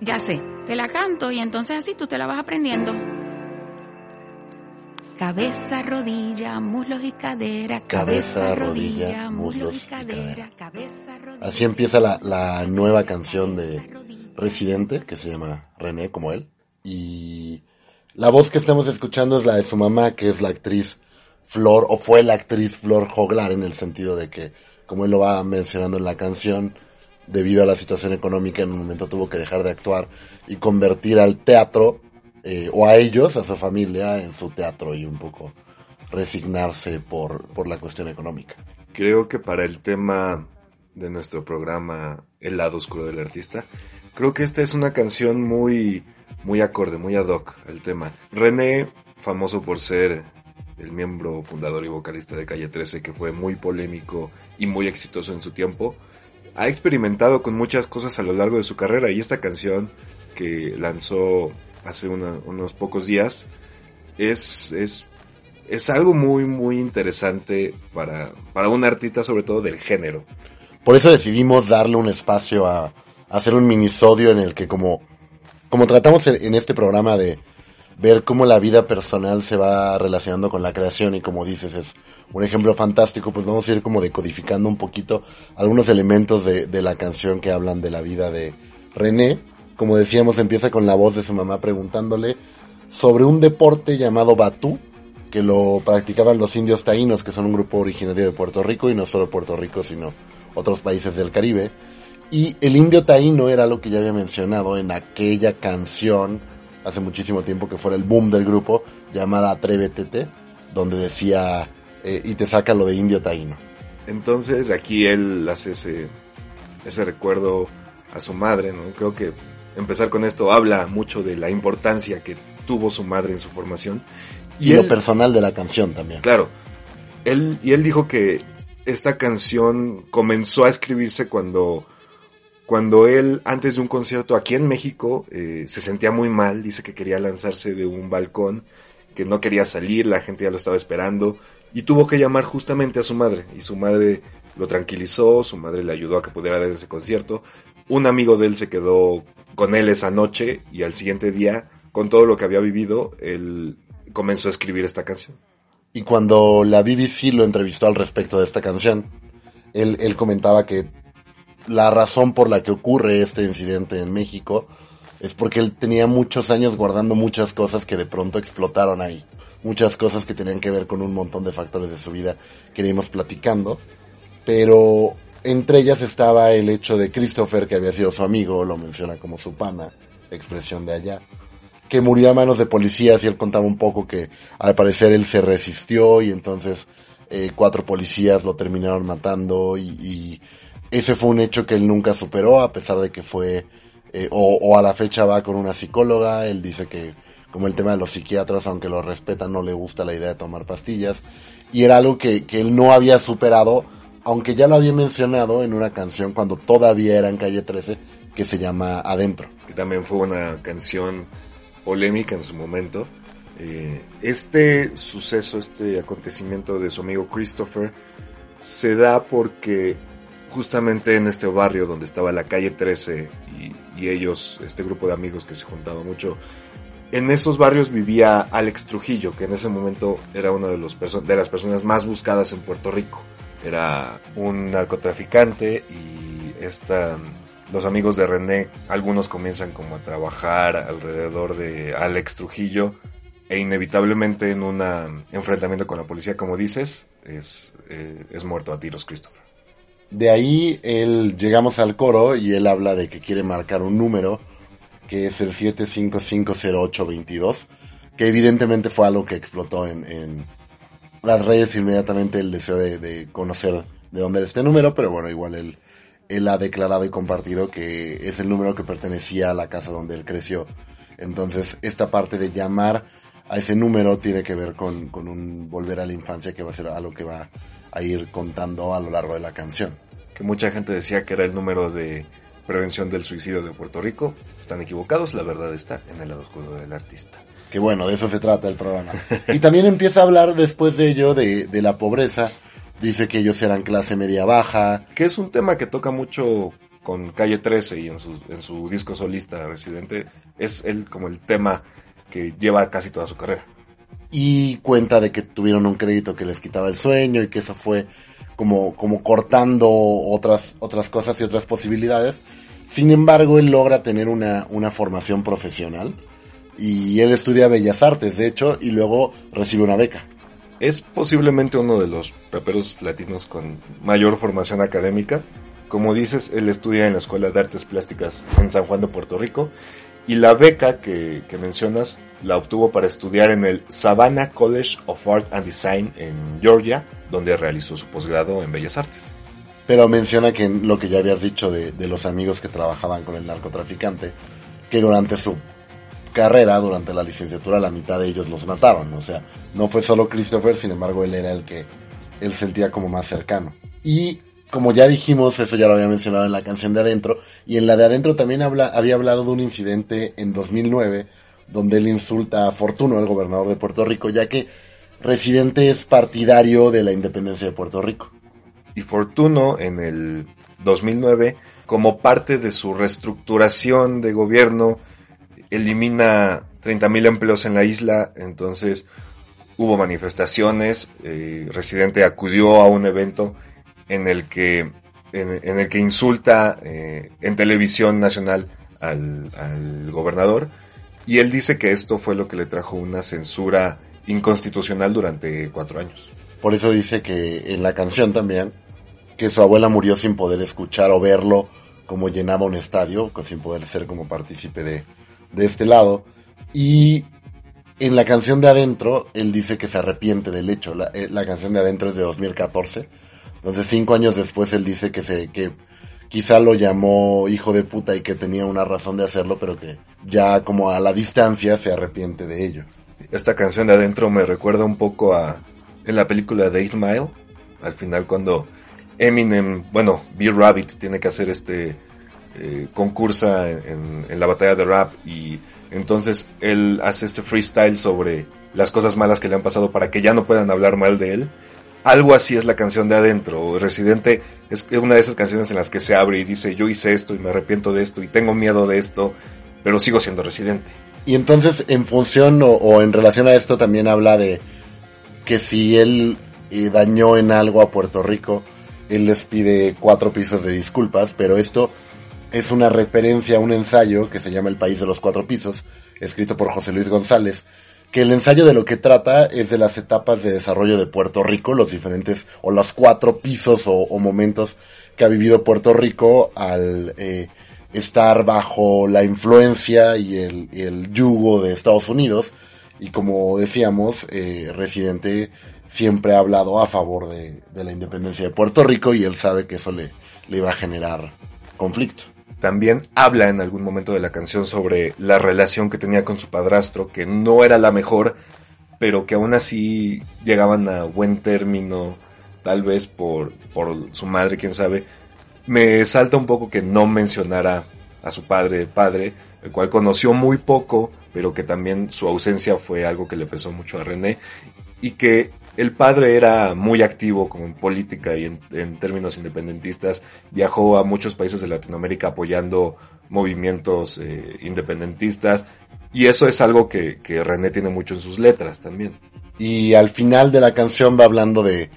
Ya sé, te la canto y entonces así tú te la vas aprendiendo. Cabeza, rodilla, muslos y cadera. Cabeza, rodilla, muslos y cadera. Cabeza, rodilla. Así empieza la, la nueva canción de Residente, que se llama René, como él. Y la voz que estamos escuchando es la de su mamá, que es la actriz Flor, o fue la actriz Flor Joglar, en el sentido de que, como él lo va mencionando en la canción, debido a la situación económica, en un momento tuvo que dejar de actuar y convertir al teatro eh, o a ellos, a su familia, en su teatro y un poco resignarse por, por la cuestión económica. Creo que para el tema de nuestro programa El lado oscuro del artista, creo que esta es una canción muy, muy acorde, muy ad hoc al tema. René, famoso por ser el miembro fundador y vocalista de Calle 13, que fue muy polémico y muy exitoso en su tiempo, ha experimentado con muchas cosas a lo largo de su carrera y esta canción que lanzó hace unos pocos días, es, es, es algo muy, muy interesante para, para un artista, sobre todo del género. Por eso decidimos darle un espacio a, hacer un minisodio en el que como, como tratamos en este programa de ver cómo la vida personal se va relacionando con la creación y como dices es un ejemplo fantástico, pues vamos a ir como decodificando un poquito algunos elementos de, de la canción que hablan de la vida de René como decíamos, empieza con la voz de su mamá preguntándole sobre un deporte llamado Batú, que lo practicaban los indios taínos, que son un grupo originario de Puerto Rico, y no solo Puerto Rico, sino otros países del Caribe. Y el indio taíno era lo que ya había mencionado en aquella canción hace muchísimo tiempo que fuera el boom del grupo, llamada Atrévete, donde decía, eh, y te saca lo de indio taíno. Entonces aquí él hace ese, ese recuerdo a su madre, ¿no? Creo que empezar con esto habla mucho de la importancia que tuvo su madre en su formación. Y, lo personal de la canción también. Claro. Él, y él dijo que esta canción comenzó a escribirse cuando, cuando él, antes de un concierto aquí en México, eh, se sentía muy mal, dice que quería lanzarse de un balcón, que no quería salir, la gente ya lo estaba esperando, y tuvo que llamar justamente a su madre, y su madre lo tranquilizó, su madre le ayudó a que pudiera dar ese concierto, un amigo de él se quedó con él esa noche y al siguiente día, con todo lo que había vivido, él comenzó a escribir esta canción. Y cuando la BBC lo entrevistó al respecto de esta canción, él, él comentaba que la razón por la que ocurre este incidente en México es porque él tenía muchos años guardando muchas cosas que de pronto explotaron ahí. Muchas cosas que tenían que ver con un montón de factores de su vida que íbamos platicando. Pero entre ellas estaba el hecho de Christopher, que había sido su amigo, lo menciona como su pana, expresión de allá, que murió a manos de policías y él contaba un poco que al parecer él se resistió y entonces eh, cuatro policías lo terminaron matando y, ese fue un hecho que él nunca superó a pesar de que fue eh, o, a la fecha va con una psicóloga, él dice que como el tema de los psiquiatras, aunque lo respetan, no le gusta la idea de tomar pastillas y era algo que, que él no había superado aunque ya lo había mencionado en una canción cuando todavía era en Calle 13, que se llama Adentro. Que también fue una canción polémica en su momento. Eh, este suceso, este acontecimiento de su amigo Christopher, se da porque justamente en este barrio donde estaba la calle 13 y, ellos, este grupo de amigos que se juntaba mucho, en esos barrios vivía Alex Trujillo, que en ese momento era una de, los de las personas más buscadas en Puerto Rico era un narcotraficante y esta, los amigos de René, algunos comienzan como a trabajar alrededor de Alex Trujillo e inevitablemente en un enfrentamiento con la policía, como dices, es, eh, es muerto a tiros Christopher. De ahí él, llegamos al coro y él habla de que quiere marcar un número que es el 7550822, que evidentemente fue algo que explotó en las redes inmediatamente el deseo de, conocer de dónde era este número, pero bueno, igual él, él ha declarado y compartido que es el número que pertenecía a la casa donde él creció. Entonces, esta parte de llamar a ese número tiene que ver con, con un volver a la infancia que va a ser algo que va a ir contando a lo largo de la canción. Que mucha gente decía que era el número de prevención del suicidio de Puerto Rico. Están equivocados, la verdad está en el lado oscuro del artista. Que bueno, de eso se trata el programa. Y también empieza a hablar después de ello de, de la pobreza. Dice que ellos eran clase media baja. Que es un tema que toca mucho con Calle 13 y en su, en su disco solista Residente, es él como el tema que lleva casi toda su carrera. Y cuenta de que tuvieron un crédito que les quitaba el sueño y que eso fue como, como cortando otras, otras cosas y otras posibilidades. Sin embargo, él logra tener una, una formación profesional y él estudia Bellas Artes, de hecho, y luego recibe una beca. Es posiblemente uno de los raperos latinos con mayor formación académica. Como dices, él estudia en la Escuela de Artes Plásticas en San Juan de Puerto Rico y la beca que, que, mencionas la obtuvo para estudiar en el Savannah College of Art and Design en Georgia, donde realizó su posgrado en Bellas Artes. Pero menciona que lo que ya habías dicho de, los amigos que trabajaban con el narcotraficante, que durante su carrera, durante la licenciatura, la mitad de ellos los mataron. O sea, no fue solo Christopher, sin embargo, él era el que él sentía como más cercano. Y como ya dijimos, eso ya lo había mencionado en la canción de adentro, y en la de adentro también había hablado de un incidente en 2009, donde él insulta a Fortuno, el gobernador de Puerto Rico, ya que Residente es partidario de la independencia de Puerto Rico. Y Fortuno en el 2009, como parte de su reestructuración de gobierno, elimina 30.000 empleos en la isla, entonces hubo manifestaciones, eh, Residente acudió a un evento en el que, en, el que insulta eh, en televisión nacional al, al, gobernador y él dice que esto fue lo que le trajo una censura inconstitucional durante cuatro años. Por eso dice que en la canción también, que su abuela murió sin poder escuchar o verlo como llenaba un estadio, sin poder ser como partícipe de, de este lado. Y en la canción de adentro, él dice que se arrepiente del hecho. La, eh, la canción de adentro es de 2014 entonces cinco años después él dice que se, que quizá lo llamó hijo de puta y que tenía una razón de hacerlo, pero que ya como a la distancia se arrepiente de ello. Esta canción de adentro me recuerda un poco a en la película de Eight Mile, al final cuando Eminem, bueno, B Rabbit tiene que hacer este eh, concursa en, en la batalla de rap y entonces él hace este freestyle sobre las cosas malas que le han pasado para que ya no puedan hablar mal de él algo así es la canción de adentro. Residente es una de esas canciones en las que se abre y dice yo hice esto y me arrepiento de esto y tengo miedo de esto, pero sigo siendo residente. Y entonces en función o, o en relación a esto también habla de que si él eh, dañó en algo a Puerto Rico, él les pide cuatro pisos de disculpas, pero esto es una referencia a un ensayo que se llama El País de los Cuatro Pisos, escrito por José Luis González, que el ensayo de lo que trata es de las etapas de desarrollo de Puerto Rico, los diferentes o los cuatro pisos o, o momentos que ha vivido Puerto Rico al eh, estar bajo la influencia y el, el, yugo de Estados Unidos. Y como decíamos, eh, Residente siempre ha hablado a favor de, de, la independencia de Puerto Rico y él sabe que eso le, le iba a generar conflicto. También habla en algún momento de la canción sobre la relación que tenía con su padrastro, que no era la mejor, pero que aún así llegaban a buen término, tal vez por, por su madre, quién sabe. Me salta un poco que no mencionara a su padre, padre, el cual conoció muy poco, pero que también su ausencia fue algo que le pesó mucho a René, y que el padre era muy activo como en política y en, términos independentistas. Viajó a muchos países de Latinoamérica apoyando movimientos eh, independentistas. Y eso es algo que, que, René tiene mucho en sus letras también. Y al final de la canción va hablando de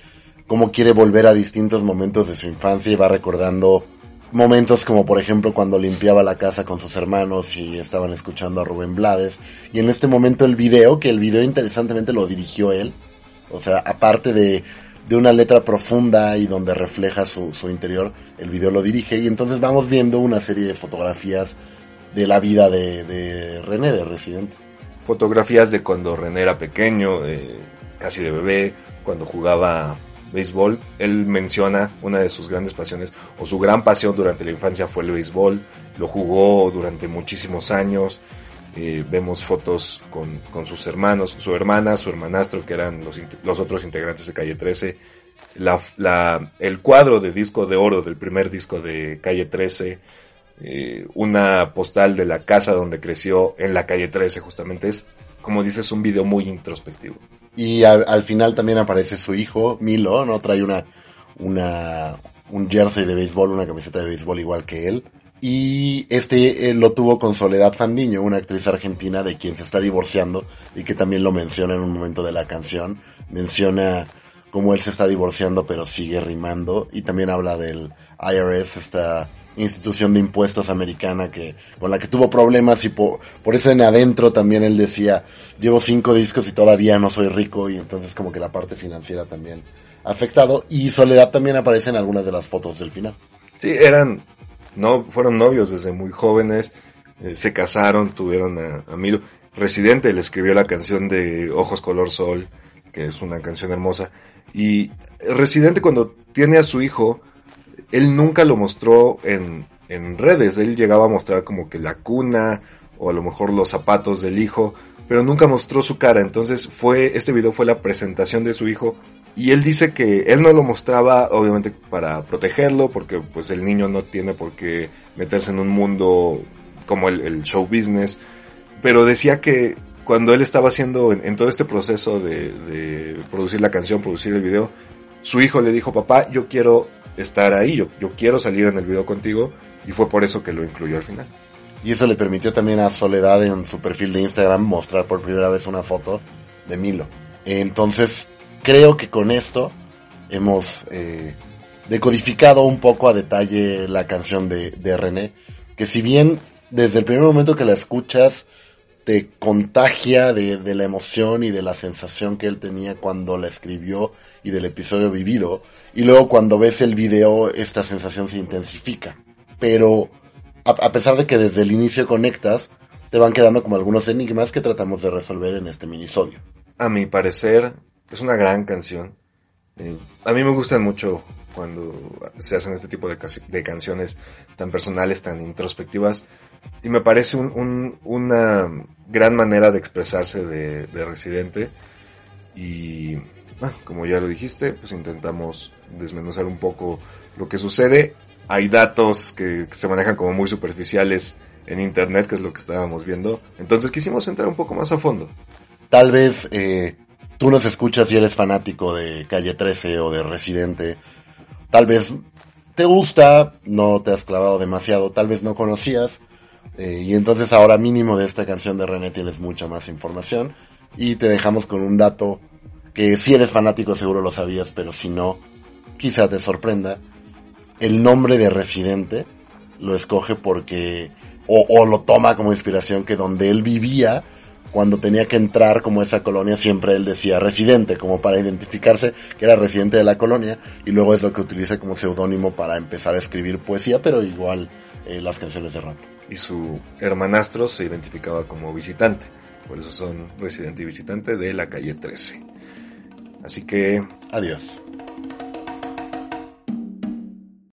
cómo quiere volver a distintos momentos de su infancia y va recordando momentos como por ejemplo cuando limpiaba la casa con sus hermanos y estaban escuchando a Rubén Blades. Y en este momento el video, que el video interesantemente lo dirigió él, o sea, aparte de, de una letra profunda y donde refleja su, su, interior, el video lo dirige y entonces vamos viendo una serie de fotografías de la vida de, René, de Residente. Fotografías de cuando René era pequeño, eh, casi de bebé, cuando jugaba béisbol. Él menciona una de sus grandes pasiones, o su gran pasión durante la infancia fue el béisbol. Lo jugó durante muchísimos años. Eh, vemos fotos con, con, sus hermanos, su hermana, su hermanastro, que eran los, los otros integrantes de Calle 13. La, el cuadro de disco de oro del primer disco de Calle 13. Eh, una postal de la casa donde creció en la Calle 13 justamente. Es, como dices, un video muy introspectivo. Y al, al final también aparece su hijo, Milo, ¿no? Trae una, una, un jersey de béisbol, una camiseta de béisbol igual que él. Y este eh, lo tuvo con Soledad Fandiño, una actriz argentina de quien se está divorciando y que también lo menciona en un momento de la canción. Menciona cómo él se está divorciando pero sigue rimando y también habla del IRS, esta institución de impuestos americana que con la que tuvo problemas y por, por eso en adentro también él decía llevo cinco discos y todavía no soy rico y entonces como que la parte financiera también afectado y Soledad también aparece en algunas de las fotos del final. Sí, eran no fueron novios desde muy jóvenes, eh, se casaron, tuvieron a, a. Residente le escribió la canción de Ojos Color Sol, que es una canción hermosa. Y Residente cuando tiene a su hijo, él nunca lo mostró en, en redes. Él llegaba a mostrar como que la cuna o a lo mejor los zapatos del hijo, pero nunca mostró su cara. Entonces fue, este video fue la presentación de su hijo y él dice que él no lo mostraba obviamente para protegerlo porque pues el niño no tiene por qué meterse en un mundo como el, show business pero decía que cuando él estaba haciendo en, todo este proceso de, de, producir la canción producir el video su hijo le dijo papá yo quiero estar ahí. Yo, yo quiero salir en el video contigo y fue por eso que lo incluyó al final. Y eso le permitió también a Soledad en su perfil de Instagram mostrar por primera vez una foto de Milo. Entonces creo que con esto hemos eh, decodificado un poco a detalle la canción de, de René, que si bien desde el primer momento que la escuchas te contagia de, de, la emoción y de la sensación que él tenía cuando la escribió y del episodio vivido. Y luego cuando ves el video, esta sensación se intensifica. Pero a, pesar de que desde el inicio conectas, te van quedando como algunos enigmas que tratamos de resolver en este minisodio. A mi parecer, es una gran canción. Eh, a mí me gustan mucho cuando se hacen este tipo de, de, canciones tan personales, tan introspectivas. Y me parece un, un, una gran manera de expresarse de, de Residente. Y ah, como ya lo dijiste, pues intentamos desmenuzar un poco lo que sucede. Hay datos que, que se manejan como muy superficiales en Internet, que es lo que estábamos viendo. Entonces quisimos entrar un poco más a fondo. Tal vez eh, tú nos escuchas y eres fanático de Calle 13 o de Residente, tal vez te gusta, no te has clavado demasiado, tal vez no conocías, eh, y entonces ahora mínimo de esta canción de René tienes mucha más información, y te dejamos con un dato que si eres fanático seguro lo sabías, pero si no, quizá te sorprenda. El nombre de Residente lo escoge porque, o, o lo toma como inspiración que donde él vivía, cuando tenía que entrar como esa colonia siempre él decía residente, como para identificarse que era residente de la colonia, y luego es lo que utiliza como seudónimo para empezar a escribir poesía, pero igual eh, las canciones de rap. Y su hermanastro se identificaba como visitante, por eso son residente y visitante de la calle 13. Así que... Adiós.